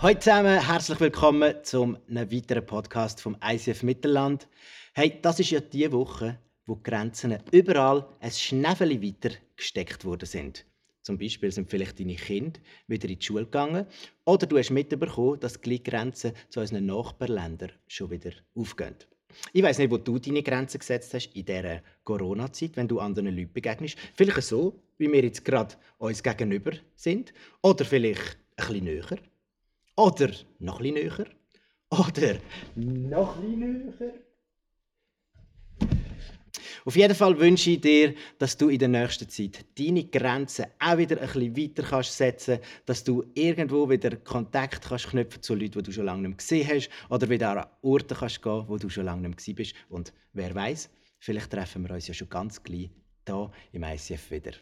Hallo zusammen, herzlich willkommen zum weiteren Podcast vom ICF Mittelland. Hey, das ist ja die Woche, wo die Grenzen überall ein Schnäfeli weiter gesteckt worden sind. Zum Beispiel sind vielleicht deine Kinder wieder in die Schule gegangen oder du hast mitbekommen, dass die Grenzen zu unseren Nachbarländern schon wieder aufgehen. Ich weiß nicht, wo du deine Grenzen gesetzt hast in dieser Corona-Zeit, wenn du anderen Leuten begegnest. Vielleicht so, wie wir jetzt gerade uns gegenüber sind. Oder vielleicht ein bisschen näher. Oder noch bisschen näher. Oder noch bisschen näher. Auf jeden Fall wünsche ich dir, dass du in der nächsten Zeit deine Grenzen auch wieder ein bisschen weiter kannst setzen dass du irgendwo wieder Kontakt kannst knüpfen zu Leuten, die du schon lange nicht gesehen hast oder wieder an Orte kannst gehen, wo du schon lange nicht bist. Und wer weiß, vielleicht treffen wir uns ja schon ganz gleich hier im ICF wieder.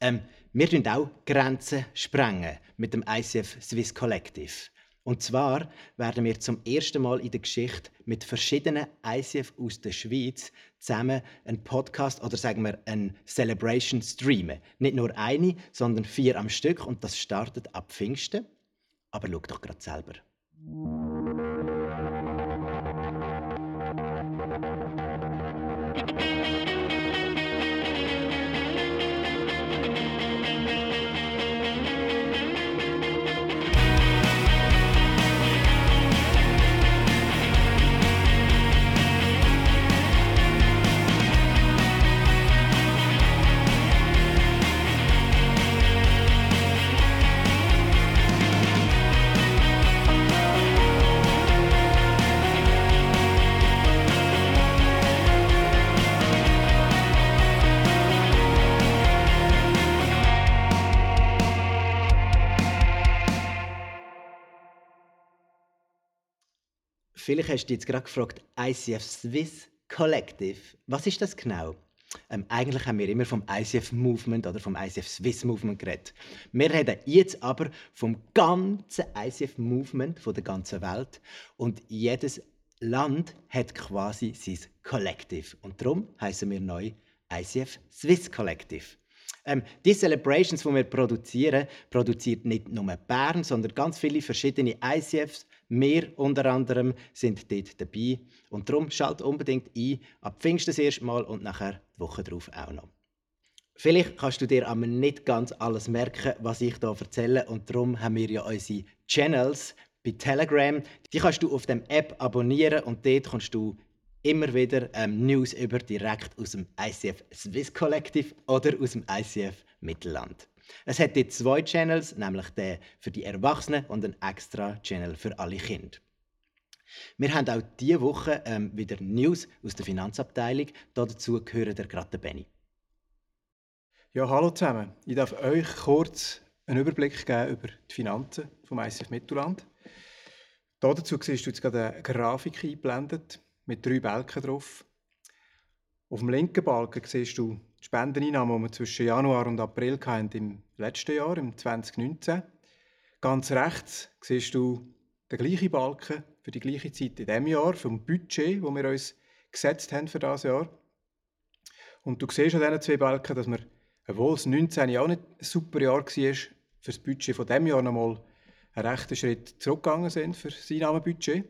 Ähm, wir sprengen auch Grenzen sprengen mit dem ICF Swiss Collective. Und zwar werden wir zum ersten Mal in der Geschichte mit verschiedenen ICF aus der Schweiz zusammen einen Podcast oder sagen wir einen Celebration streamen. Nicht nur eine, sondern vier am Stück und das startet ab Pfingsten. Aber schau doch gerade selber. Vielleicht hast du jetzt gerade gefragt, ICF Swiss Collective. Was ist das genau? Ähm, eigentlich haben wir immer vom ICF Movement oder vom ICF Swiss Movement geredet. Wir reden jetzt aber vom ganzen ICF Movement von der ganzen Welt und jedes Land hat quasi sein Collective und darum heißen wir neu ICF Swiss Collective. Ähm, die Celebrations, die wir produzieren, produziert nicht nur Bern, sondern ganz viele verschiedene ICFs. Wir unter anderem sind dort dabei. Und darum schalt unbedingt ein, ab Pfingsten das erste Mal und nachher die Woche darauf auch noch. Vielleicht kannst du dir aber nicht ganz alles merken, was ich hier erzähle. Und darum haben wir ja unsere Channels bei Telegram. Die kannst du auf dem App abonnieren und dort kannst du immer wieder ähm, News über direkt aus dem ICF Swiss Collective oder aus dem ICF Mittelland. Es hat dort zwei Channels, nämlich den für die Erwachsenen und einen extra Channel für alle Kinder. Wir haben auch diese Woche ähm, wieder News aus der Finanzabteilung. Dazu gehört der gerade Benny. Ja, hallo zusammen. Ich darf euch kurz einen Überblick geben über die Finanzen vom ICF Mittelland. Dazu siehst du jetzt gerade eine Grafik eingeblendet mit drei Balken drauf. Auf dem linken Balken siehst du die Spendeneinnahmen, die wir zwischen Januar und April hatten im letzten Jahr, im 2019. Ganz rechts siehst du den gleichen Balken für die gleiche Zeit in diesem Jahr, vom Budget, das wir uns gesetzt haben für dieses Jahr. Und du siehst an diesen zwei Balken, dass wir, obwohl es 19 auch nicht ein super Jahr war, für das Budget von diesem Jahr nochmal einen rechten Schritt zurückgegangen sind für das Einnahmenbudget.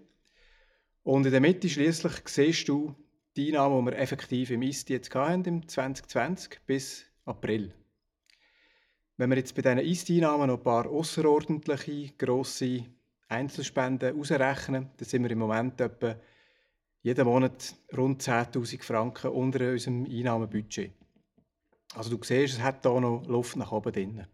Und in der Mitte schließlich siehst du die Einnahmen, die wir effektiv im IST jetzt hatten, im 2020 bis April. Wenn wir jetzt bei diesen IST-Einnahmen noch ein paar außerordentliche, grosse Einzelspenden ausrechnen, dann sind wir im Moment etwa jeden Monat rund 10.000 Franken unter unserem Einnahmenbudget. Also du siehst, es hat hier noch Luft nach oben drin.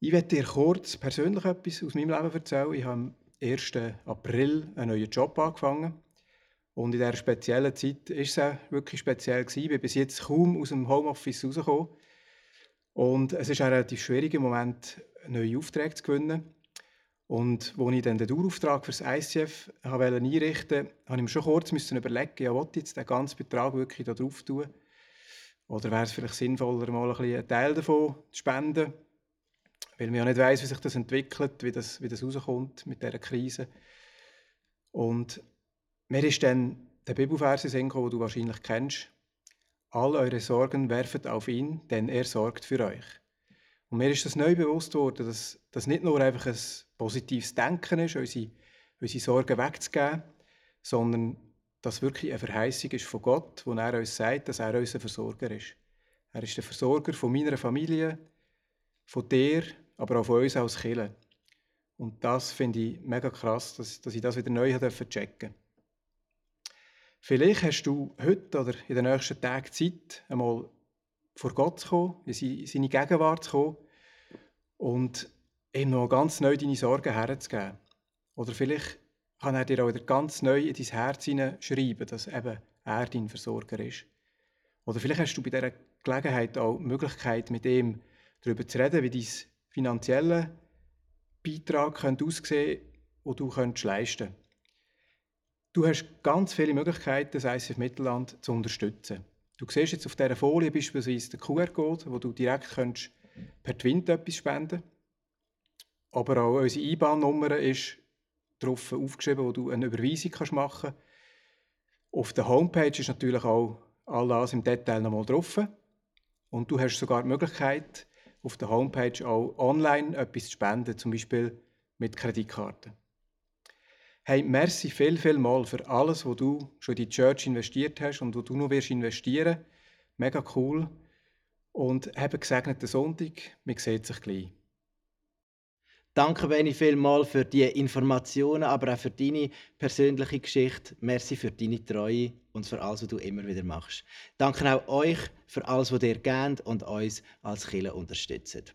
Ich werde dir kurz persönlich etwas aus meinem Leben erzählen. Ich habe 1. April einen neuen Job angefangen. Und in dieser speziellen Zeit war es auch wirklich speziell. Gewesen. Ich bin bis jetzt kaum aus dem Homeoffice rausgekommen. Und es ist ein relativ schwieriger Moment, neue Aufträge zu gewinnen. Und als ich dann den Dauerauftrag für das ICF einrichten wollte, musste ich mir schon kurz überlegen, ja, ich jetzt den ganzen Betrag wirklich da drauf tun? Oder wäre es vielleicht sinnvoller, mal ein einen Teil davon zu spenden? weil man ja nicht weiß, wie sich das entwickelt, wie das, wie das rauskommt mit dieser Krise. Und mir ist dann der Bibelvers in den du wahrscheinlich kennst. All eure Sorgen werfet auf ihn, denn er sorgt für euch. Und mir ist das neu bewusst worden, dass das nicht nur einfach ein positives Denken ist, unsere, unsere Sorgen wegzugeben, sondern dass wirklich eine Verheißung ist von Gott, wo er uns sagt, dass er unser Versorger ist. Er ist der Versorger von meiner Familie, von dir, aber auch von uns als Kirche. Und das finde ich mega krass, dass, dass ich das wieder neu checken durfte. Vielleicht hast du heute oder in den nächsten Tagen Zeit, einmal vor Gott zu kommen, in seine Gegenwart zu kommen und ihm noch ganz neu deine Sorgen herzugeben. Oder vielleicht kann er dir auch wieder ganz neu in dein Herz schreiben, dass eben er dein Versorger ist. Oder vielleicht hast du bei dieser Gelegenheit auch die Möglichkeit, mit ihm darüber zu reden, wie dein finanzieller Beitrag aussehen könnte, den du leisten könntest. Du hast ganz viele Möglichkeiten, das ICF Mittelland zu unterstützen. Du siehst jetzt auf dieser Folie beispielsweise den QR-Code, wo du direkt könntest per Twint etwas spenden Aber auch unsere IBAN-Nummer ist drauf aufgeschrieben, wo du eine Überweisung machen kannst. Auf der Homepage ist natürlich auch all das im Detail nochmal drauf. Und du hast sogar die Möglichkeit, auf der Homepage auch online etwas zu spenden, zum Beispiel mit Kreditkarten. Hey, merci viel, viel mal für alles, was du schon in die Church investiert hast und wo du noch wirst investieren. Mega cool. Und habe gesegneten Sonntag. Wir sehen sich gleich. Danke, Benny, vielmals für die Informationen, aber auch für deine persönliche Geschichte. Merci für deine Treue und für alles, was du immer wieder machst. Danke auch euch für alles, was ihr gebt und uns als Killer unterstützt.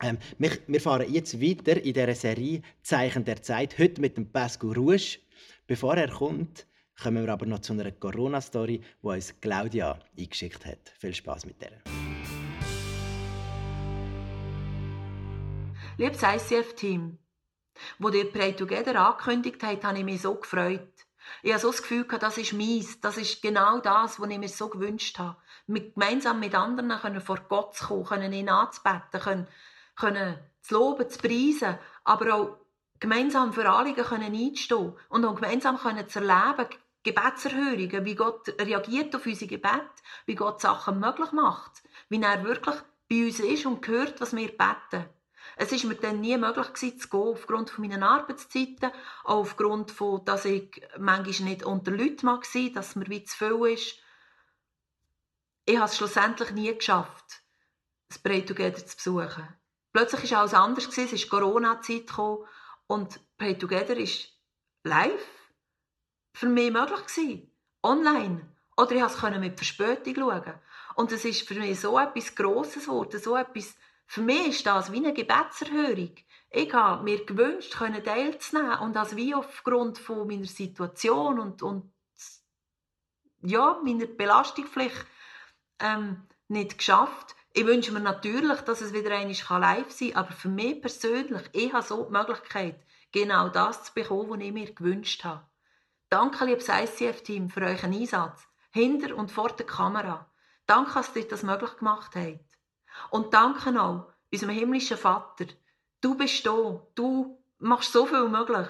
Ähm, wir, wir, fahren jetzt weiter in dieser Serie Zeichen der Zeit, heute mit dem Pascal Rouge. Bevor er kommt, kommen wir aber noch zu einer Corona-Story, die uns Claudia eingeschickt hat. Viel Spaß mit der. Liebes ICF-Team, wo ihr Pray Together angekündigt habt, habe ich mich so gefreut. Ich habe so das Gefühl, das ist meins, das ist genau das, was ich mir so gewünscht habe. Mit, gemeinsam mit anderen können vor Gott zu kommen, können ihn anzubeten, können können zu loben, zu preisen, aber auch gemeinsam für Anliegen können einzustehen und auch gemeinsam können zu erleben, Gebetserhörungen, wie Gott reagiert auf unsere Gebet, wie Gott Sachen möglich macht, wie er wirklich bei uns ist und hört, was wir beten. Es ist mir dann nie möglich gewesen, zu gehen, aufgrund von meinen Arbeitszeiten, auch aufgrund von, dass ich manchmal nicht unter Leuten sein, dass mir wie zu viel ist. Ich habe es schlussendlich nie geschafft, das Pray Together zu besuchen. Plötzlich war alles anders, gewesen. es ist Corona-Zeit und Pray Together ist live für mich möglich gewesen. Online. Oder ich konnte es mit Verspätung schauen. Und es ist für mich so etwas Grosses geworden, so etwas, für mich ist das wie eine Gebetserhörung. Ich habe mir gewünscht, teilzunehmen und das wie aufgrund von meiner Situation und, und ja, meiner Belastung vielleicht ähm, nicht geschafft. Ich wünsche mir natürlich, dass es wieder einmal live sein kann, aber für mich persönlich, ich habe so die Möglichkeit, genau das zu bekommen, was ich mir gewünscht habe. Danke, liebes ICF-Team, für euren Einsatz, hinter und vor der Kamera. Danke, dass ihr das möglich gemacht habt. Und danke auch unserem himmlischen Vater. Du bist da, du machst so viel möglich.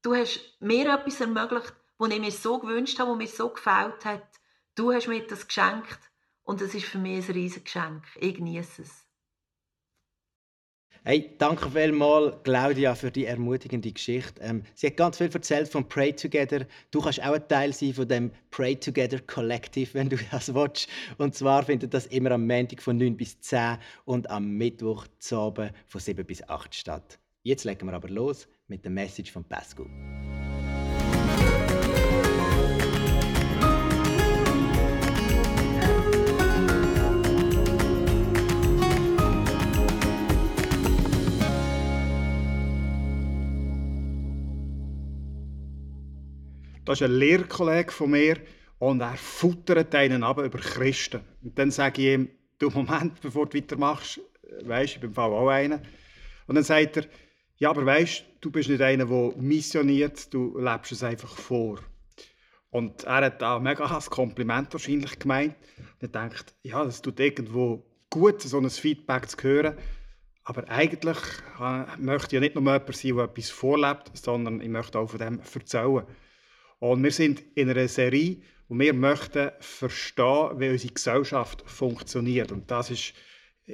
Du hast mir etwas ermöglicht, was ich mir so gewünscht habe, was mir so gefällt hat. Du hast mir das geschenkt und es ist für mich ein riesiges Geschenk. Ich genieße es. Hey, danke vielmals, Claudia, für die ermutigende Geschichte. Ähm, sie hat ganz viel erzählt von Pray Together. Du kannst auch ein Teil sein von dem Pray Together Collective, wenn du das willst. Und zwar findet das immer am Montag von 9 bis 10 und am Mittwoch zu Abend von 7 bis 8 statt. Jetzt legen wir aber los mit der Message von Pascal. Das ist ein Lehrkollege von mir und er futtert einen ab über Christen. Und dann sage ich ihm, du Moment, bevor du weitermachst, weisst, ich bin im auch einer. Und dann sagt er, ja, aber weißt, du bist nicht einer, der missioniert, du lebst es einfach vor. Und er hat da mega ein Kompliment wahrscheinlich gemeint. Und er denkt, ja, das tut irgendwo gut, so ein Feedback zu hören. Aber eigentlich äh, möchte ich ja nicht nur jemand sein, der etwas vorlebt, sondern ich möchte auch von dem erzählen. Und wir sind in einer Serie, wo wir möchten verstehen, wie unsere Gesellschaft funktioniert. Und das ist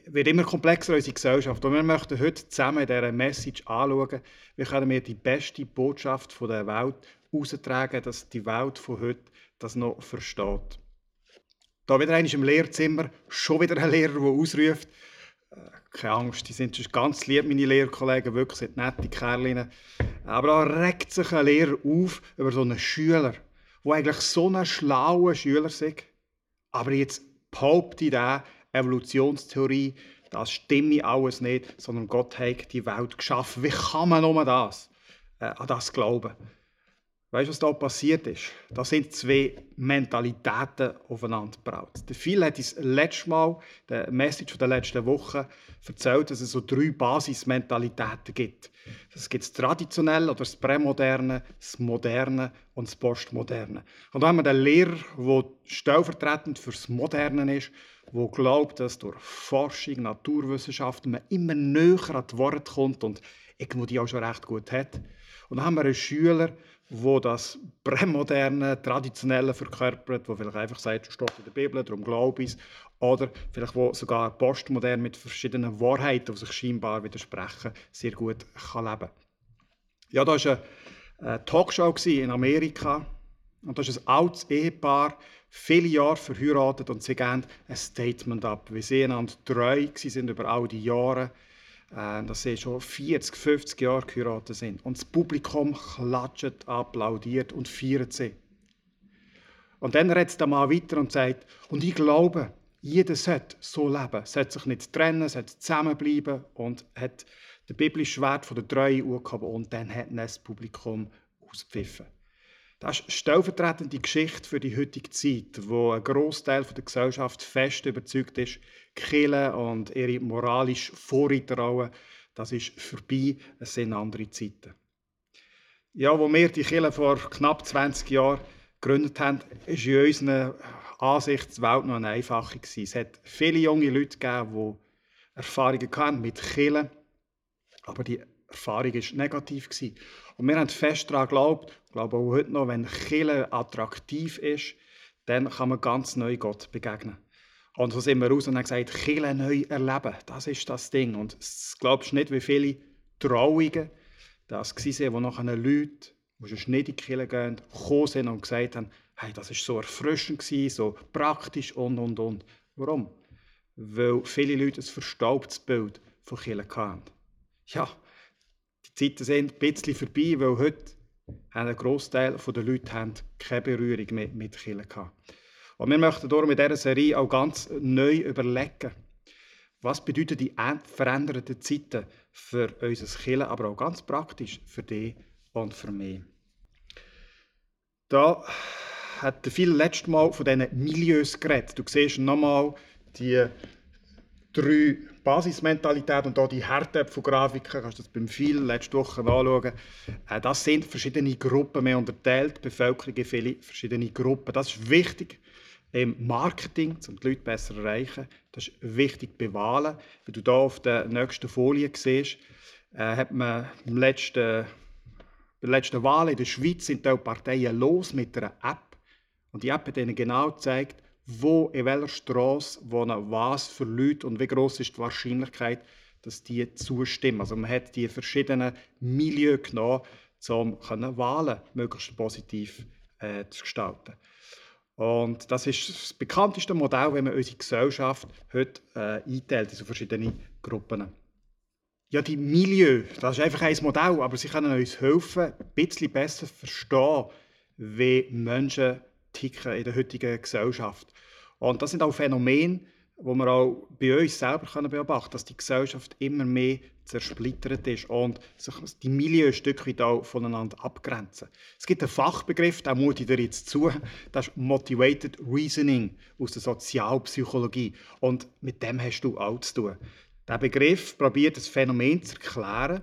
wird immer komplexer unsere Gesellschaft. Und wir möchten heute zusammen in dieser Message anschauen, wie können wir die beste Botschaft von der Welt austragen, dass die Welt von heute das noch versteht. Da wieder einer im Lehrzimmer, schon wieder ein Lehrer, der ausruft, keine Angst, die sind ganz lieb, meine Lehrkollegen, wirklich sind nette Kerlinnen. Aber da regt sich ein Lehrer auf über so einen Schüler, der eigentlich so ein schlauer Schüler ist. Aber jetzt behauptet er, Evolutionstheorie, das stimme alles nicht, sondern Gott hat die Welt geschaffen. Wie kann man nur das, äh, an das glauben? Weißt du, was da passiert ist? Da sind zwei Mentalitäten aufeinander gebraut. Der Phil hat uns letztes Mal, der Message der letzten Woche, erzählt, dass es so drei Basismentalitäten gibt. Es gibt das Traditionelle oder das Prämoderne, das Moderne und das Postmoderne. Und da haben wir den Lehrer, der stellvertretend für das Moderne ist, der glaubt, dass durch Forschung, Naturwissenschaften man immer näher an die Worte kommt und irgendwo die auch schon recht gut hat. Und dann haben wir einen Schüler, wo das prämoderne, traditionelle verkörpert, wo vielleicht einfach sagt, es steht in der Bibel, darum glaube ich es, oder vielleicht wo sogar postmodern mit verschiedenen Wahrheiten, die sich scheinbar widersprechen, sehr gut kann leben. Ja, da war eine Talkshow in Amerika. Und das ist ein altes Ehepaar, viele Jahre verheiratet und sie geben ein Statement ab, wie sie einander treu sind über all die Jahre. äh, dass sie schon 40, 50 Jahre geheiratet sind. Und das Publikum klatscht, applaudiert und feiert sie. Und dann redet der Mann weiter und sagt, und ich glaube, jeder sollte so leben, sollte sich nicht trennen, sollte zusammenbleiben und hat den biblischen Wert von der Treue angehoben und dann hat das Publikum ausgepfiffen. Das ist eine stellvertretende Geschichte für die heutige Zeit, wo ein Großteil der Gesellschaft fest überzeugt ist, Kirche und ihre moralische Vorreiterrolle, das ist vorbei, es sind andere Zeiten. Ja, wo wir die Kirche vor knapp 20 Jahren gegründet haben, ist in unserer Ansicht die Welt noch eine einfache. Es hat viele junge Leute gegeben, die Erfahrungen hatten mit Kirche, aber die Erfahrung war negativ. Und wir haben fest daran geglaubt, ich glaube auch heute noch, wenn Kirche attraktiv ist, dann kann man ganz neu Gott begegnen. Und so sind wir raus und haben gesagt, Kirche neu erleben, das ist das Ding. Und glaubst du nicht, wie viele Trauungen das waren, wo nachher Leute, die schon nicht in die Kirche gehen, gekommen sind und gesagt haben, hey, das war so erfrischend, so praktisch und, und, und. Warum? Weil viele Leute ein verstaubtes Bild von Kirche hatten. Ja, die Zeiten sind ein bisschen vorbei, weil heute ein Großteil der Leute keine Berührung mehr mit Kirche gehabt. Und wir möchten darum in dieser Serie auch ganz neu überlegen, was bedeuten die veränderten Zeiten für unser Kirche, aber auch ganz praktisch für dich und für mich. Da hat viel letztes Mal von diesen Milieus geredet. Du siehst nochmal die drei Basismentalität und da die Härte von Grafiken, kannst du das beim viel letzte Woche anschauen. Äh, das sind verschiedene Gruppen, wir unterteilt die Bevölkerung in viele verschiedene Gruppen. Das ist wichtig im Marketing, um die Leute besser zu erreichen. Das ist wichtig bei Wahlen. Wie du hier auf der nächsten Folie siehst, äh, hat man im letzten, bei der letzten Wahl in der Schweiz sind die Parteien los mit einer App. Und die App hat ihnen genau gezeigt, wo in welcher Straße wohnen was für Leute und wie groß ist die Wahrscheinlichkeit, dass die zustimmen. Also man hat die verschiedenen Milieus genommen, um Wahlen möglichst positiv äh, zu gestalten. Und das ist das bekannteste Modell, wenn man unsere Gesellschaft heute äh, einteilt in so verschiedene Gruppen. Ja, die Milieu, das ist einfach ein Modell, aber sie können uns helfen, ein bisschen besser verstehen, wie Menschen ticken in der heutigen Gesellschaft. Und das sind auch Phänomene, wo wir auch bei uns selber können beobachten dass die Gesellschaft immer mehr zersplittert ist und sich die Milieu ein Stück weit auch voneinander abgrenzen. Es gibt einen Fachbegriff, den mute ich dir jetzt zu, das ist Motivated Reasoning aus der Sozialpsychologie. Und mit dem hast du auch zu tun. Der Begriff probiert das Phänomen zu erklären,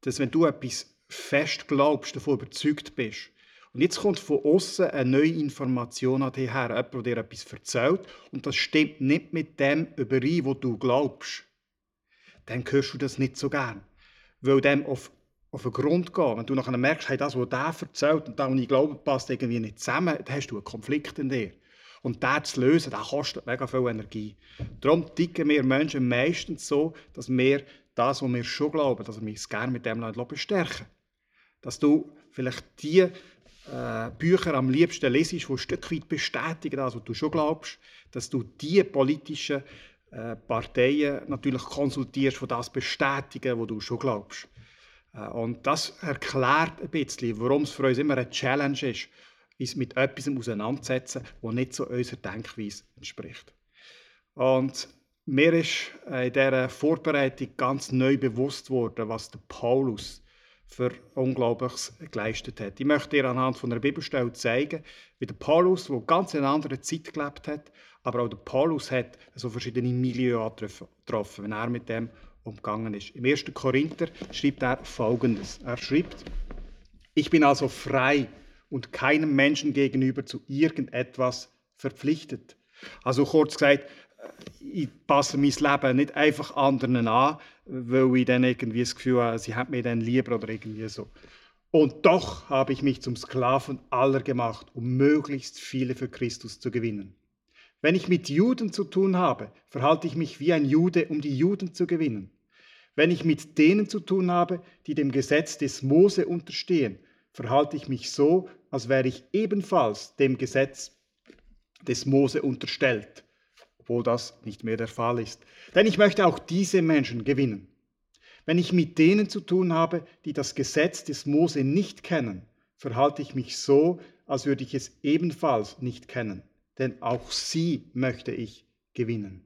dass wenn du etwas fest glaubst, davon überzeugt bist, und jetzt kommt von außen eine neue Information an dich her, jemand, der dir etwas erzählt, und das stimmt nicht mit dem überein, was du glaubst. Dann hörst du das nicht so gern. Weil dem auf, auf den Grund geht. Wenn du nachher merkst, hey, das, was der erzählt und das, was ich glaube, passt irgendwie nicht zusammen, dann hast du einen Konflikt in dir. Und das zu lösen, das kostet mega viel Energie. Darum ticken wir Menschen meistens so, dass wir das, was wir schon glauben, dass wir uns gerne mit dem bestärken Dass du vielleicht die äh, Bücher am liebsten lesest, die ein Stück weit bestätigen, was du schon glaubst, dass du die politischen äh, Parteien natürlich konsultierst, die das bestätigen, was du schon glaubst. Äh, und das erklärt ein bisschen, warum es für uns immer eine Challenge ist, uns mit etwas auseinanderzusetzen, das nicht so unserer Denkweise entspricht. Und mir ist in dieser Vorbereitung ganz neu bewusst worden, was der Paulus für Unglaubliches geleistet hat. Ich möchte dir anhand von einer Bibelstelle zeigen, wie der Paulus, der ganz in einer anderen Zeit gelebt hat, aber auch der Paulus hat so verschiedene Milieus getroffen, wenn er mit dem umgegangen ist. Im 1. Korinther schreibt er Folgendes. Er schreibt, ich bin also frei und keinem Menschen gegenüber zu irgendetwas verpflichtet. Also kurz gesagt, ich passe mein Leben nicht einfach anderen an, weil ich dann irgendwie das Gefühl habe, sie haben mir dann lieber oder irgendwie so. Und doch habe ich mich zum Sklaven aller gemacht, um möglichst viele für Christus zu gewinnen. Wenn ich mit Juden zu tun habe, verhalte ich mich wie ein Jude, um die Juden zu gewinnen. Wenn ich mit denen zu tun habe, die dem Gesetz des Mose unterstehen, verhalte ich mich so, als wäre ich ebenfalls dem Gesetz des Mose unterstellt, obwohl das nicht mehr der Fall ist. Denn ich möchte auch diese Menschen gewinnen. Wenn ich mit denen zu tun habe, die das Gesetz des Mose nicht kennen, verhalte ich mich so, als würde ich es ebenfalls nicht kennen denn auch sie möchte ich gewinnen.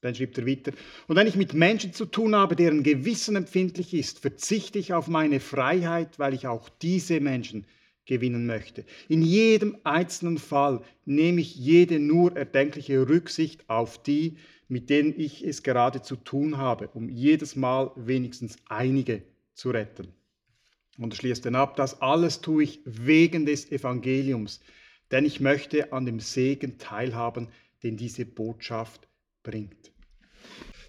Dann schreibt er weiter, und wenn ich mit Menschen zu tun habe, deren Gewissen empfindlich ist, verzichte ich auf meine Freiheit, weil ich auch diese Menschen gewinnen möchte. In jedem einzelnen Fall nehme ich jede nur erdenkliche Rücksicht auf die, mit denen ich es gerade zu tun habe, um jedes Mal wenigstens einige zu retten. Und schließt dann ab, das alles tue ich wegen des Evangeliums, denn ich möchte an dem Segen teilhaben, den diese Botschaft bringt.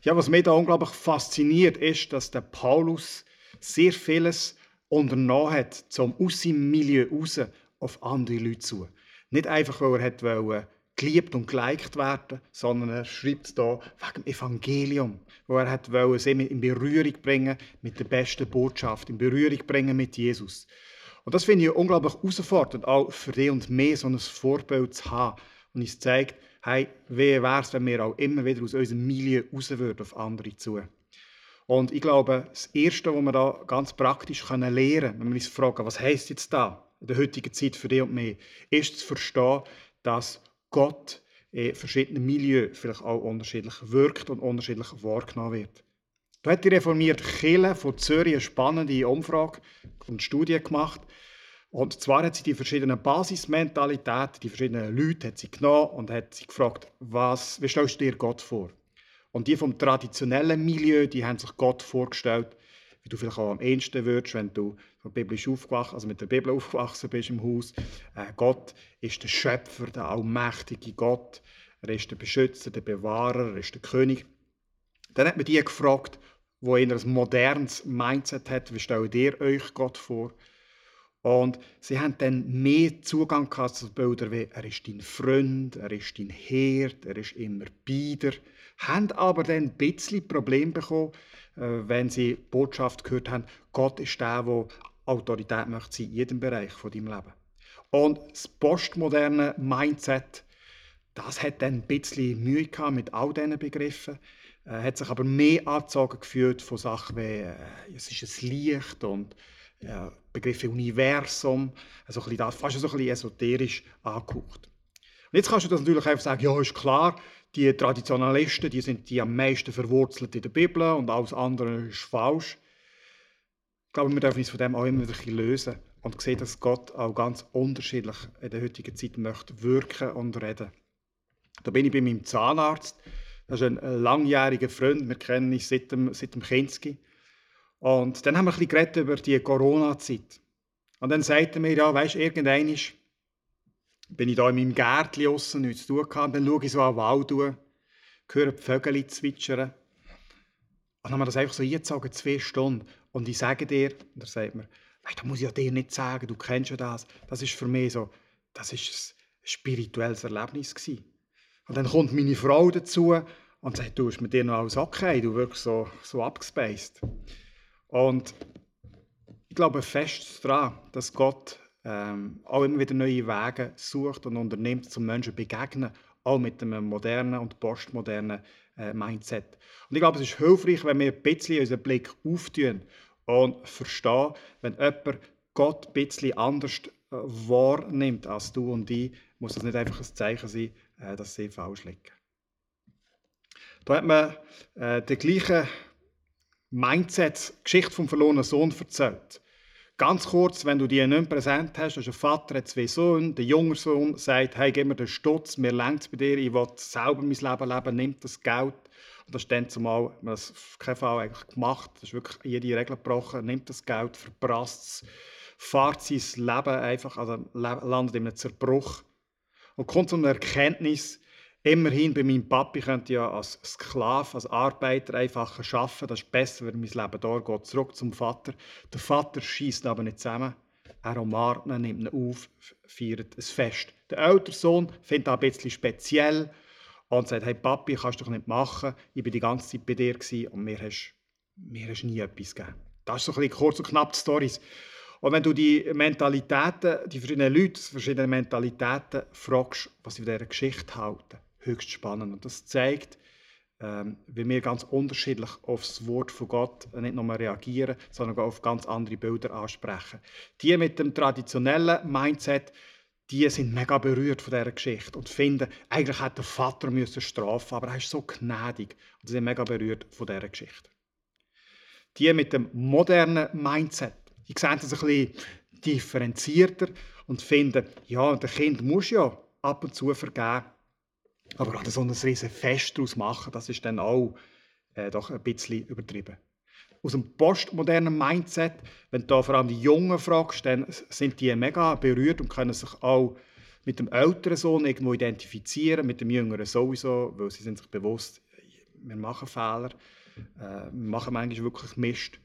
Ja, was mich da unglaublich fasziniert, ist, dass der Paulus sehr vieles unternommen hat, zum aus seinem Milieu raus auf andere Leute zu. Nicht einfach, weil er wollte, geliebt und geliked werden, sondern er schreibt da wegen dem Evangelium, wo er hat wollte, sie in Berührung bringen mit der besten Botschaft, in Berührung bringen mit Jesus. Und das finde ich unglaublich herausfordernd, auch für dich und mich so ein Vorbild zu haben. Und uns zeigt, hey, wie wäre es, wenn wir auch immer wieder aus unserem Milieu raus würden auf andere zu. Und ich glaube, das Erste, was wir da ganz praktisch lernen können, wenn wir uns fragen, was heisst jetzt da in der heutigen Zeit für dich und mich, ist zu verstehen, dass Gott in verschiedenen Milieus vielleicht auch unterschiedlich wirkt und unterschiedlich wahrgenommen wird. Da hat die reformierte Kirche von Zürich eine spannende Umfrage und Studie gemacht. Und zwar hat sie die verschiedenen Basismentalitäten, die verschiedenen Leute hat sie genommen und hat sie gefragt, was, wie stellst du dir Gott vor? Und die vom traditionellen Milieu, die haben sich Gott vorgestellt, wie du vielleicht auch am ehesten würdest, wenn du biblisch aufgewachsen, also mit der Bibel aufgewachsen bist im Haus. Äh, Gott ist der Schöpfer, der allmächtige Gott. Er ist der Beschützer, der Bewahrer, er ist der König. Dann hat man die gefragt, wo eher ein modernes Mindset hat, wie stellt ihr euch Gott vor? Und sie haben dann mehr Zugang zu Bildern wie er ist dein Freund, er ist dein Herd, er ist immer bieder. Haben aber dann ein bisschen Problem bekommen, äh, wenn sie Botschaft gehört haben, Gott ist der, der Autorität möchte in jedem Bereich von deinem Leben. Und das postmoderne Mindset, das hat dann ein bisschen Mühe gehabt mit all diesen Begriffen. Er hat sich aber mehr angezogen gefühlt von Sachen wie äh, es ist ein Licht und ja, Begriffe Universum, also ein bisschen, fast so ein bisschen esoterisch angehaucht. Und jetzt kannst du das natürlich einfach sagen, ja, ist klar, die Traditionalisten, die sind die am meisten verwurzelt in der Bibel und alles andere ist falsch. Ich glaube, wir dürfen uns von dem auch immer wieder lösen und sehen, dass Gott auch ganz unterschiedlich in der heutigen Zeit möchte wirken und reden. Da bin ich bei meinem Zahnarzt das ist ein langjähriger Freund, wir kennen ihn seit dem, seit dem Kinski. Und dann haben wir ein bisschen über die Corona-Zeit. Und dann sagte mir, ja, weißt du, irgendwann bin ich da in meinem Gärtchen draussen, nichts zu tun gehabt, dann schaue ich so an den Wald, höre die Vögel zwitschern. Und dann haben wir das einfach so eingezogen, zwei Stunden. Und ich sage dir, und er sagt mir, weißt, das muss ich dir nicht sagen, du kennst ja das. Das ist für mich so, das ist spirituelles Erlebnis. Gewesen. Und dann kommt meine Frau dazu und sagt, du, ist mit dir noch alles okay, du wirkst so, so abgespaced. Und ich glaube fest daran, dass Gott ähm, auch immer wieder neue Wege sucht und unternimmt, zum Menschen zu begegnen, auch mit einem modernen und postmodernen äh, Mindset. Und ich glaube, es ist hilfreich, wenn wir ein bisschen unseren Blick auftun und verstehen, wenn jemand Gott ein bisschen anders äh, wahrnimmt als du und ich, muss das nicht einfach ein Zeichen sein, äh, dass sie falsch liegen. Da hat man äh, den gleichen Mindset, Geschichte vom verlorenen Sohn erzählt. Ganz kurz, wenn du die nicht präsent hast, hast ein Vater hat zwei Söhne, der junge Sohn sagt, hey, gib mir den Stutz, mir längt bei dir, ich will selber mein Leben leben, nimm das Geld. Und das ist dann zumal, man das auf keinen Fall eigentlich gemacht, das ist wirklich jede Regel gebrochen, nimmt das Geld, verprasst es, fährt sein Leben einfach, also landet in einem Zerbruch und kommt zu einer Erkenntnis, Immerhin bei meinem Papi könnte ich ja als Sklave, als Arbeiter einfach arbeiten. Das ist besser, wenn mein Leben da geht. Zurück zum Vater. Der Vater schießt aber nicht zusammen. Er umarmt ihn, nimmt ihn auf, feiert ein Fest. Der ältere Sohn findet das ein bisschen speziell und sagt, hey Papi, kannst du doch nicht machen. Ich war die ganze Zeit bei dir und mir hast, mir hast nie etwas gegeben. Das ist so ein bisschen kurz und knapp die Storys. Und wenn du die Mentalitäten, die verschiedenen Leute, die verschiedenen Mentalitäten fragst, was sie von dieser Geschichte halten, höchst spannend. Und das zeigt, ähm, wie wir ganz unterschiedlich auf das Wort von Gott nicht nur reagieren, sondern auch auf ganz andere Bilder ansprechen. Die mit dem traditionellen Mindset, die sind mega berührt von dieser Geschichte und finden, eigentlich hätte der Vater müssen strafen, aber er ist so gnädig und sie sind mega berührt von dieser Geschichte. Die mit dem modernen Mindset, die sehen das ein bisschen differenzierter und finden, ja, der Kind muss ja ab und zu vergeben, aber gerade so ein riesen Fest daraus machen, das ist dann auch äh, doch ein bisschen übertrieben. Aus dem postmodernen Mindset, wenn du da vor allem die Jungen fragst, dann sind die mega berührt und können sich auch mit dem älteren Sohn irgendwo identifizieren, mit dem jüngeren sowieso, weil sie sind sich bewusst, wir machen Fehler, äh, wir machen manchmal wirklich Mist.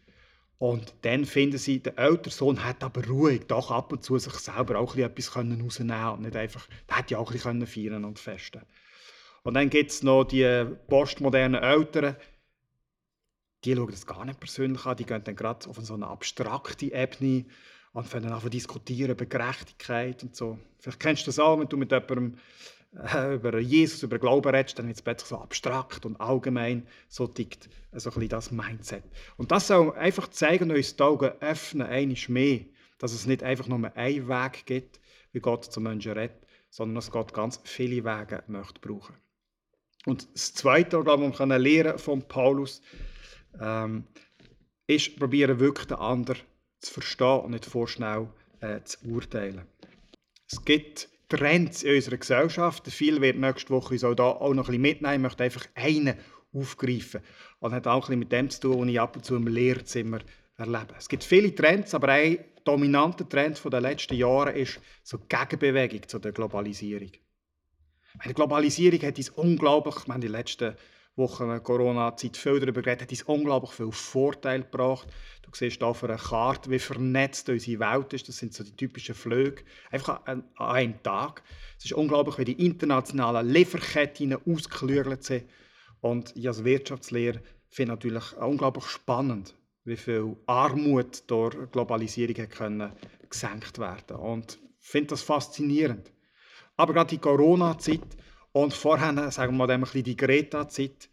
Und dann finden sie, der ältere Sohn hat aber ruhig doch ab und zu sich selber auch etwas rausnehmen können und nicht einfach, der hätte ja auch ein bisschen feiern und festen und dann gibt es noch die postmodernen Eltern, die schauen das gar nicht persönlich an, die gehen dann gerade auf so eine abstrakte Ebene und fangen an zu diskutieren über Gerechtigkeit und so. Vielleicht kennst du das auch, wenn du mit jemandem äh, über Jesus, über Glauben redest, dann wird es plötzlich so abstrakt und allgemein, so tickt so ein bisschen das Mindset. Und das soll einfach zeigen, uns die Augen öffnen, einiges mehr, dass es nicht einfach nur einen Weg gibt, wie Gott zum Menschen redet, sondern dass Gott ganz viele Wege möchte brauchen. Und das Zweite, was man kann lernen von Paulus, ähm, ist, probieren wirklich den anderen zu verstehen und nicht vorschnell äh, zu urteilen. Es gibt Trends in unserer Gesellschaft. Viel wird nächste Woche uns auch, da auch noch ein mitnehmen. Ich möchte einfach einen aufgreifen. Und hat auch ein mit dem zu tun, was ich ab und zu im Lehrzimmer erlebe. Es gibt viele Trends, aber ein dominanter Trend der letzten Jahre ist so die Gegenbewegung zu der Globalisierung. Die Globalisierung hat uns unglaublich, ich meine, die letzten Wochen Corona-Zeit viel darüber geredet, hat uns unglaublich viel Vorteile gebracht. Du siehst hier auf einer Karte, wie vernetzt unsere Welt ist. Das sind so die typischen Flüge. Einfach an, einem Tag. Es ist unglaublich, wie die internationalen Lieferketten ausgeklügelt sind. Und ich als Wirtschaftslehrer finde natürlich unglaublich spannend, wie viel Armut durch Globalisierung gesenkt werden Und ich finde das faszinierend. Aber gerade die Corona-Zeit und vorher, sagen wir mal, die Greta-Zeit,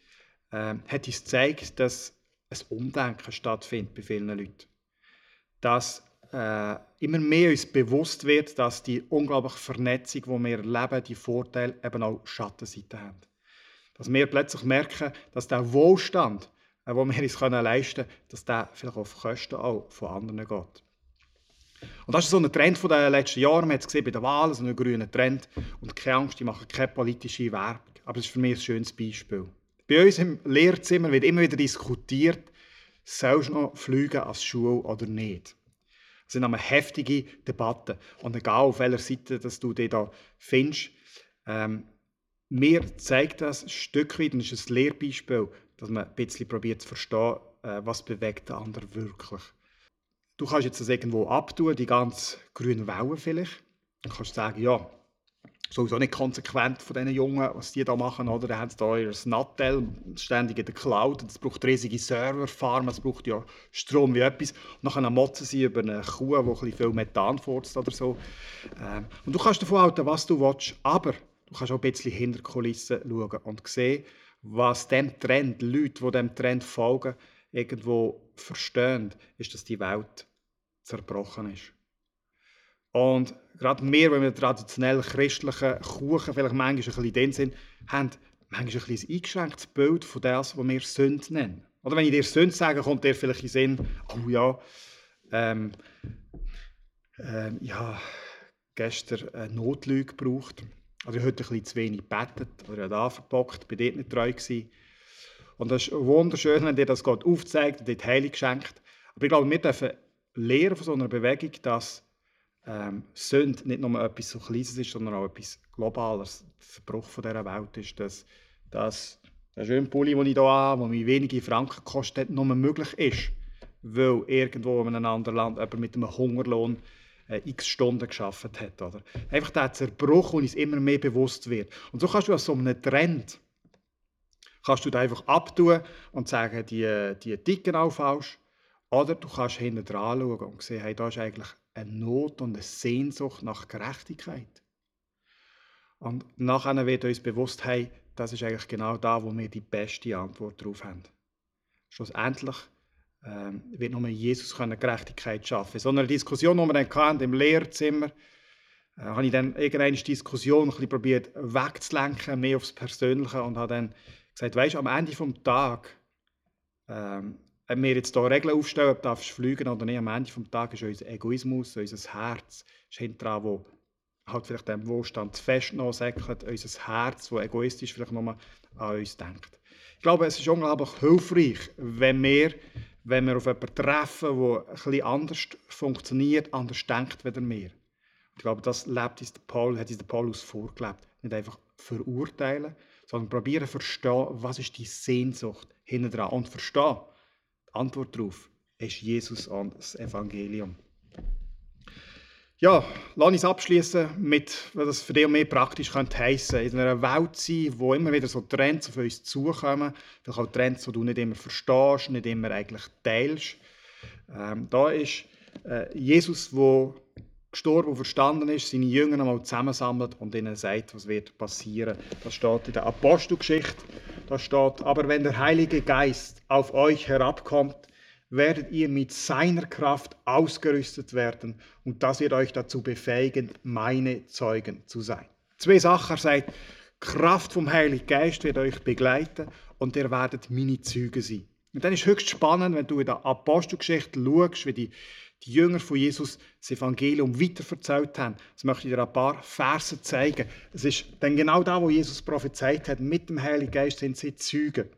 äh, hat uns gezeigt, dass ein Umdenken stattfindet bei vielen Leuten. Dass äh, immer mehr uns bewusst wird, dass die unglaubliche Vernetzung, die wir erleben, die Vorteile eben auch Schattenseiten haben. Dass wir plötzlich merken, dass der Wohlstand, äh, den wir uns leisten können, dass der vielleicht auf Kosten auch von anderen geht. Und das ist so ein Trend der letzten Jahre. Man hat es gesehen bei den Wahlen, so ein grüner Trend. Und keine Angst, die machen keine politische Werbung. Aber das ist für mich ein schönes Beispiel. Bei uns im Lehrzimmer wird immer wieder diskutiert, sollst du noch fliegen als Schule oder nicht. Das sind eine heftige Debatten. Und egal auf welcher Seite dass du dich da findest, ähm, mir zeigt das ein Stück weit, und ist ein Lehrbeispiel, dass man ein bisschen probiert zu verstehen, äh, was bewegt den anderen wirklich. Du kannst jetzt das irgendwo abtun, die ganz grünen Wellen vielleicht. Dann kannst du sagen, ja, sowieso nicht konsequent von diesen Jungen, was die da machen, oder? Da haben sie da ihr Nattel ständig in der Cloud, es braucht riesige Serverfarmen, es braucht ja Strom wie etwas. Und dann motzen sie über eine Kuh, die ein bisschen viel Methan furzt oder so. Ähm, und du kannst davon halten, was du willst, aber du kannst auch ein bisschen hinter die Kulissen schauen und sehen, was dem Trend, Leute, die diesem Trend folgen, irgendwo verstehen, ist, dass die Welt zerbrochen ist. Und gerade wir, wenn wir traditionell christlichen Kuchen vielleicht manchmal ein bisschen dem sind, haben manchmal ein, ein eingeschränktes Bild von dem, was wir Sünde nennen. Oder wenn ich dir Sünde sage, kommt dir vielleicht in den Sinn, oh ja, ähm, ähm, ja, gestern eine Notlüge gebraucht. Oder heute ein bisschen zu wenig gebetet. Oder ja da verbockt, bin dort nicht treu gewesen. Und das ist wunderschön, wenn dir das Gott aufzeigt und dir die Heilung schenkt. Aber ich glaube, wir dürfen lernen von so einer Bewegung, dass ähm, Sünde nicht nur etwas so Kleines ist, sondern auch etwas Globales. Der Verbruch von dieser Welt ist, dass, dass der schöne Pulli, den ich hier habe, der mir wenige Franken kostet, nur möglich ist, weil irgendwo in einem anderen Land jemand mit einem Hungerlohn äh, x Stunden geschafft hat. Oder? Einfach der Zerbruch, wo uns immer mehr bewusst wird. Und so kannst du aus so einem Trend kannst du einfach abtun und sagen, die, die Dicken auch falsch. Oder du kannst hinten dran schauen und sehen, hey, da ist eigentlich eine Not und eine Sehnsucht nach Gerechtigkeit. Und nachher wird uns bewusst, hey, das ist eigentlich genau da, wo wir die beste Antwort darauf haben. Schlussendlich ähm, wird nur Jesus können Gerechtigkeit schaffen. In so einer Diskussion, die wir dann hatten, im Lehrzimmer, äh, habe ich dann irgendeine Diskussion ein bisschen probiert wegzulenken, mehr aufs Persönliche und habe dann gesagt, weißt am Ende des Tages ähm, wenn wir jetzt hier Regeln aufstellen, ob du fliegen oder nicht, am Ende des Tages ist unser Egoismus, unser Herz, ist hinter wo halt vielleicht dem Wohlstand fest noch unser Herz, das egoistisch vielleicht nur an uns denkt. Ich glaube, es ist unglaublich hilfreich, wenn wir, wenn wir auf jemanden treffen, der bisschen anders funktioniert, anders denkt als wir. Ich glaube, das lebt uns der Paul, hat uns der Paulus vorgelebt. Nicht einfach verurteilen, sondern probieren verstehen, was ist die Sehnsucht hinten dran und verstehen, Antwort darauf ist Jesus und das Evangelium. Ja, lass uns abschließen mit, was das für dich mehr praktisch könnte heissen. In einer Welt sein, wo immer wieder so Trends auf uns zukommen, vielleicht auch Trends, die du nicht immer verstehst, nicht immer eigentlich teilst. Ähm, da ist äh, Jesus, der gestorben und verstanden ist, seine Jünger einmal zusammensammelt und ihnen sagt, was wird passieren. Das steht in der Apostelgeschichte. Da steht, aber wenn der Heilige Geist auf euch herabkommt, werdet ihr mit seiner Kraft ausgerüstet werden und das wird euch dazu befähigen, meine Zeugen zu sein. Zwei Sachen. Er sagt, Kraft vom Heiligen Geist wird euch begleiten und ihr werdet meine Zeugen sein. Und dann ist höchst spannend, wenn du in der Apostelgeschichte schaust, wie die die Jünger von Jesus das Evangelium weiterverzählt haben. Das möchte ich dir ein paar Verse zeigen. Es ist dann genau da, wo Jesus prophezeit hat, mit dem Heiligen Geist sind sie Zeugen.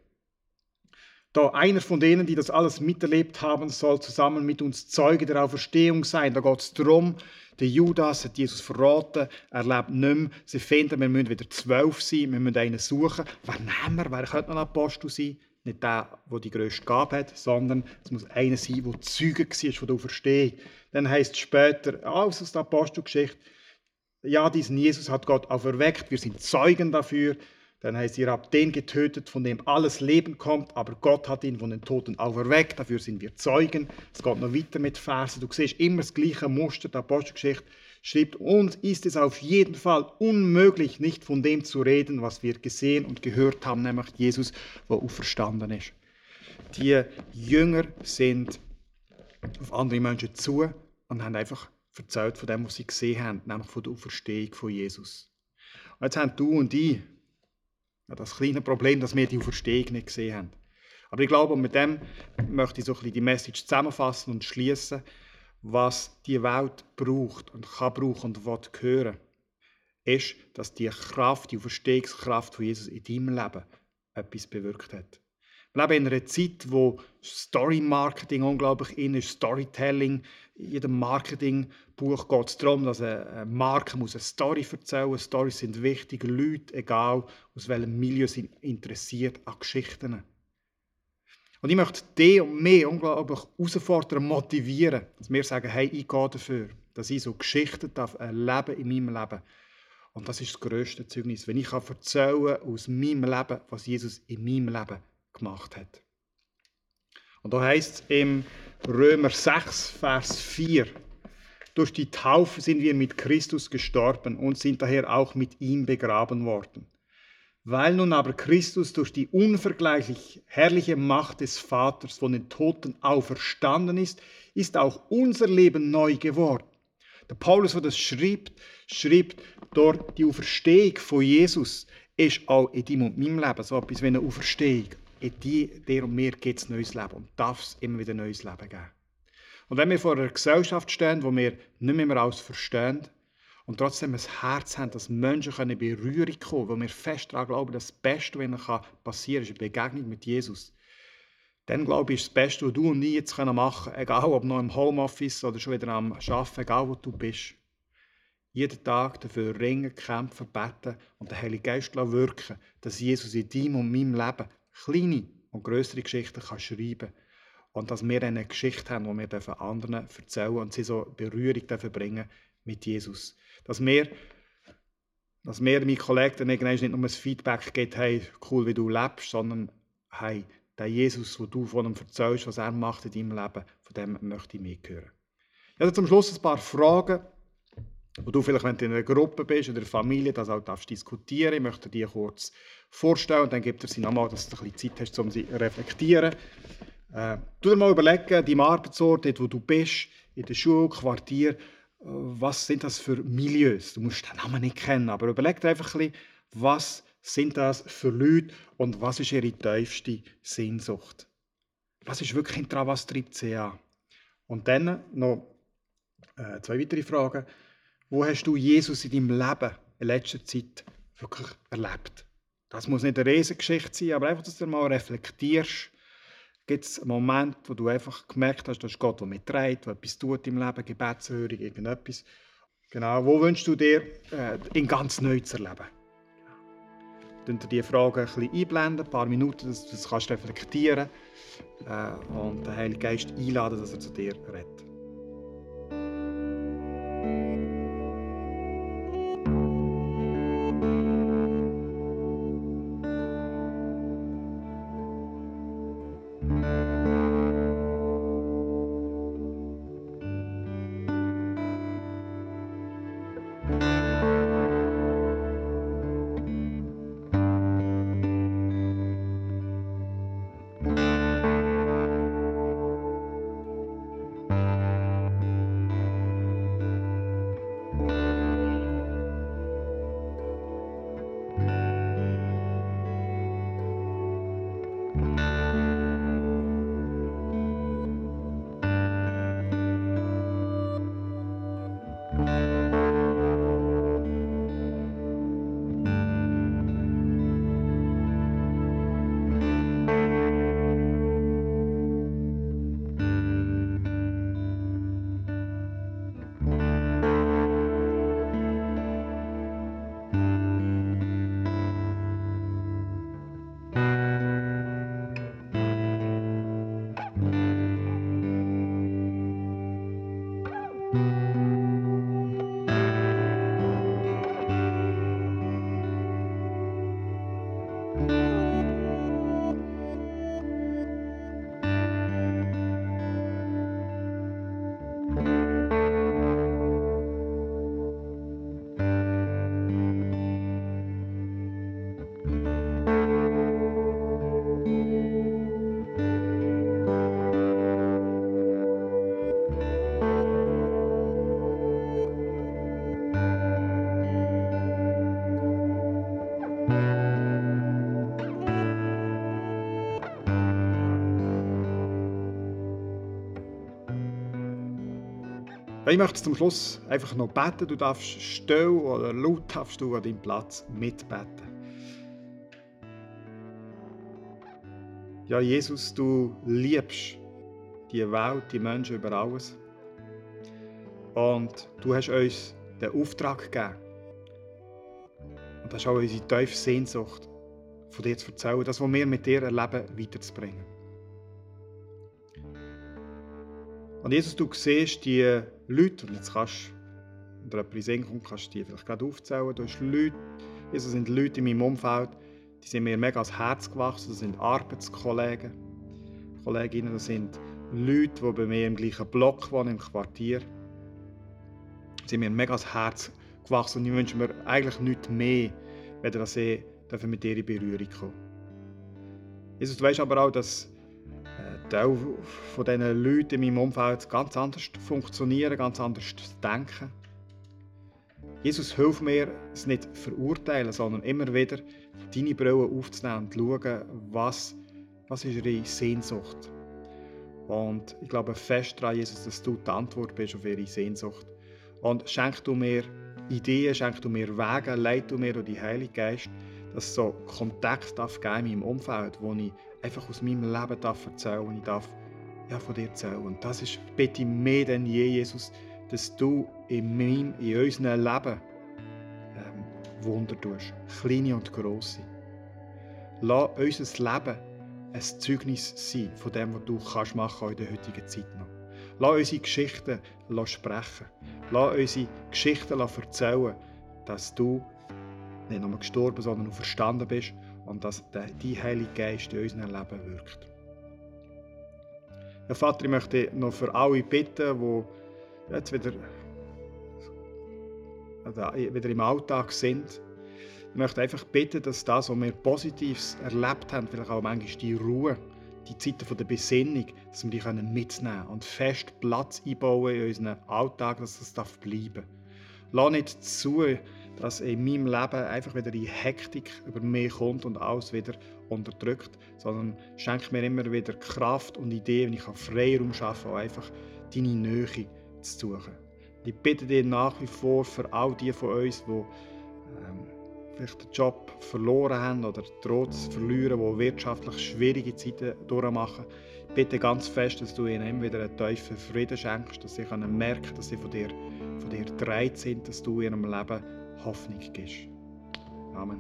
Da einer von denen, die das alles miterlebt haben, soll zusammen mit uns Zeuge der Auferstehung sein. Da geht es darum, der Judas hat Jesus verraten, er lebt nicht mehr. Sie finden, wir müssen wieder zwölf sein, wir müssen einen suchen. Wer nehmen wir? Wer könnte noch Apostel sein? Nicht der, der die grösste Gabe hat, sondern es muss einer sein, der Zeuge war von der Auferstehung. Dann heißt es später, alles aus der Apostelgeschichte, ja, diesen Jesus hat Gott auferweckt, wir sind Zeugen dafür. Dann heißt ihr habt den getötet, von dem alles Leben kommt, aber Gott hat ihn von den Toten auferweckt, dafür sind wir Zeugen. Es geht noch weiter mit Versen. Du siehst immer das gleiche Muster der Apostelgeschichte schreibt, uns ist es auf jeden Fall unmöglich, nicht von dem zu reden, was wir gesehen und gehört haben, nämlich Jesus, der auferstanden ist. Die Jünger sind auf andere Menschen zu und haben einfach erzählt von dem, was sie gesehen haben, nämlich von der Auferstehung von Jesus. Und jetzt haben du und ich das kleine Problem, dass wir die Auferstehung nicht gesehen haben. Aber ich glaube, mit dem möchte ich so ein bisschen die Message zusammenfassen und schließen was die Welt braucht und kann brauchen und will hören, ist, dass die Kraft, die Verstehungskraft von Jesus in deinem Leben etwas bewirkt hat. Wir leben in einer Zeit, wo Story-Marketing unglaublich in ist, Storytelling. In jedem Marketingbuch geht es darum, dass eine Marke muss eine Story erzählen muss. Storys sind wichtig, Leute, egal aus welchem Milieu, sind interessiert an Geschichten. Und ich möchte dich und mich unglaublich herausfordern, motivieren, dass wir sagen, hey, ich gehe dafür, dass ich so Geschichten darf erleben in meinem Leben. Und das ist das grösste Zeugnis, wenn ich erzählen aus meinem Leben, was Jesus in meinem Leben gemacht hat. Und da heißt es im Römer 6, Vers 4, durch die Taufe sind wir mit Christus gestorben und sind daher auch mit ihm begraben worden. Weil nun aber Christus durch die unvergleichlich herrliche Macht des Vaters von den Toten auferstanden ist, ist auch unser Leben neu geworden. Der Paulus, der das schreibt, schreibt, dort die Auferstehung von Jesus ist auch in deinem und meinem Leben so etwas wie eine Auferstehung. In dir und mir gibt es neues Leben und darf es immer wieder neues Leben geben. Und wenn wir vor einer Gesellschaft stehen, wo wir nicht mehr alles verstehen und trotzdem ein Herz haben, dass Menschen in Berührung kommen können, wo wir fest daran glauben, dass das Beste, was ihnen passieren kann, ist eine Begegnung mit Jesus, dann glaube ich, ist das Beste, was du und ich jetzt machen können, egal ob noch im Homeoffice oder schon wieder am Arbeiten, egal wo du bist. Jeden Tag dafür ringen, kämpfen, beten und der Heilige Geist wirken, dass Jesus in deinem und meinem Leben kleine und größere Geschichten kann schreiben kann. Und dass wir eine Geschichte haben, die wir anderen erzählen und sie so Berührung bringen mit Jesus. Dass wir, dass mir meine Kollegen nicht nur ein Feedback geben, hey, cool, wie du lebst, sondern hey, der Jesus, wo du von ihm erzählst, was er macht in deinem Leben, von dem möchte ich mithören. Ich habe zum Schluss ein paar Fragen, wo du vielleicht, wenn du in einer Gruppe bist oder in einer Familie, das auch darfst diskutieren. Ich möchte dir kurz vorstellen und dann gibt er sie nochmal, dass du ein bisschen Zeit hast, um sie zu reflektieren. Äh, du dir mal überlegen, deinem Arbeitsort, dort wo du bist, in der Schule, Quartier, was sind das für Milieus? Du musst den Namen nicht kennen, aber überleg dir einfach ein bisschen, was sind das für Leute und was ist ihre tiefste Sehnsucht? Was ist wirklich daran, was treibt sie an? Und dann noch äh, zwei weitere Fragen. Wo hast du Jesus in deinem Leben in letzter Zeit wirklich erlebt? Das muss nicht eine Riesengeschichte sein, aber einfach, dass du mal reflektierst. Gibt es einen Moment, wo du einfach gemerkt hast, dass Gott, der mitträgt, der etwas tut im Leben, Gebetshörig, irgendetwas. Genau, wo wünschst du dir, äh, ihn ganz neu zu erleben? Dann die Fragen ein bisschen einblenden, ein paar Minuten, dass du das kannst reflektieren äh, und den Heiligen Geist einladen, dass er zu dir redet. Ich möchte zum Schluss einfach noch beten. Du darfst still oder laut darfst du an deinem Platz mitbeten. Ja, Jesus, du liebst die Welt, die Menschen über alles. Und du hast uns den Auftrag gegeben. Und das ist auch unsere tiefe Sehnsucht, von dir zu erzählen, das, was wir mit dir erleben, weiterzubringen. Und Jesus, du siehst die Leute, und jetzt kannst jemand in Sinn kommt, kannst du die vielleicht gerade aufzählen. Du hast Leute, also sind Leute in meinem Umfeld, die sind mir mega ans Herz gewachsen. Das sind Arbeitskollegen, Kolleginnen, das sind Leute, die bei mir im gleichen Block wohnen, im Quartier. Die sind mir mega ans Herz gewachsen und ich wünsche mir eigentlich nichts mehr, wenn dass ich mit ihr in Berührung kommen Jesus, du weißt aber auch, dass Teil von diesen Leuten in meinem Umfeld ganz anders funktionieren, ganz anders denken. Jesus, hilf mir, es nicht zu verurteilen, sondern immer wieder deine Brille aufzunehmen und zu schauen, was, was ist ihre Sehnsucht. Und ich glaube fest daran, Jesus, dass du die Antwort bist auf ihre Sehnsucht. Und schenk du mir Ideen, schenk du mir Wege, leite du mir durch die Heilige Geist, dass so Kontakt darf geben in meinem Umfeld, wo ich einfach aus meinem Leben darf erzählen und ich darf ja, von dir erzählen. Und das ist bitte mehr denn je, Jesus, dass du in, meinem, in unserem Leben ähm, Wunder tust, kleine und grosse. Lass unser Leben ein Zeugnis sein von dem, was du kannst machen in der heutigen Zeit noch. Lass unsere Geschichten sprechen. Lass unsere Geschichten erzählen, dass du nicht nur gestorben, sondern auch verstanden bist und dass dein Heilige Geist in unserem Leben wirkt. Herr Vater, ich möchte noch für alle bitten, die jetzt wieder, wieder im Alltag sind. Ich möchte einfach bitten, dass das, was wir Positives erlebt haben, vielleicht auch manchmal die Ruhe, die Zeiten der Besinnung, dass wir die mitnehmen können und fest Platz einbauen in unserem Alltag, dass das bleiben darf. Lass nicht zu, dass in meinem Leben einfach wieder die Hektik über mich kommt und alles wieder unterdrückt, sondern schenk mir immer wieder Kraft und Ideen, wenn ich Freiraum schaffen kann, einfach deine Nähe zu suchen. Ich bitte dir nach wie vor für all die von uns, die ähm, vielleicht den Job verloren haben oder droht zu verlieren, die wirtschaftlich schwierige Zeiten durchmachen. Bitte ganz fest, dass du ihnen immer wieder einen tiefen Frieden schenkst, dass sie merken dass sie von dir, von dir getragen sind, dass du ihrem Leben Hoffnung gibst. Amen.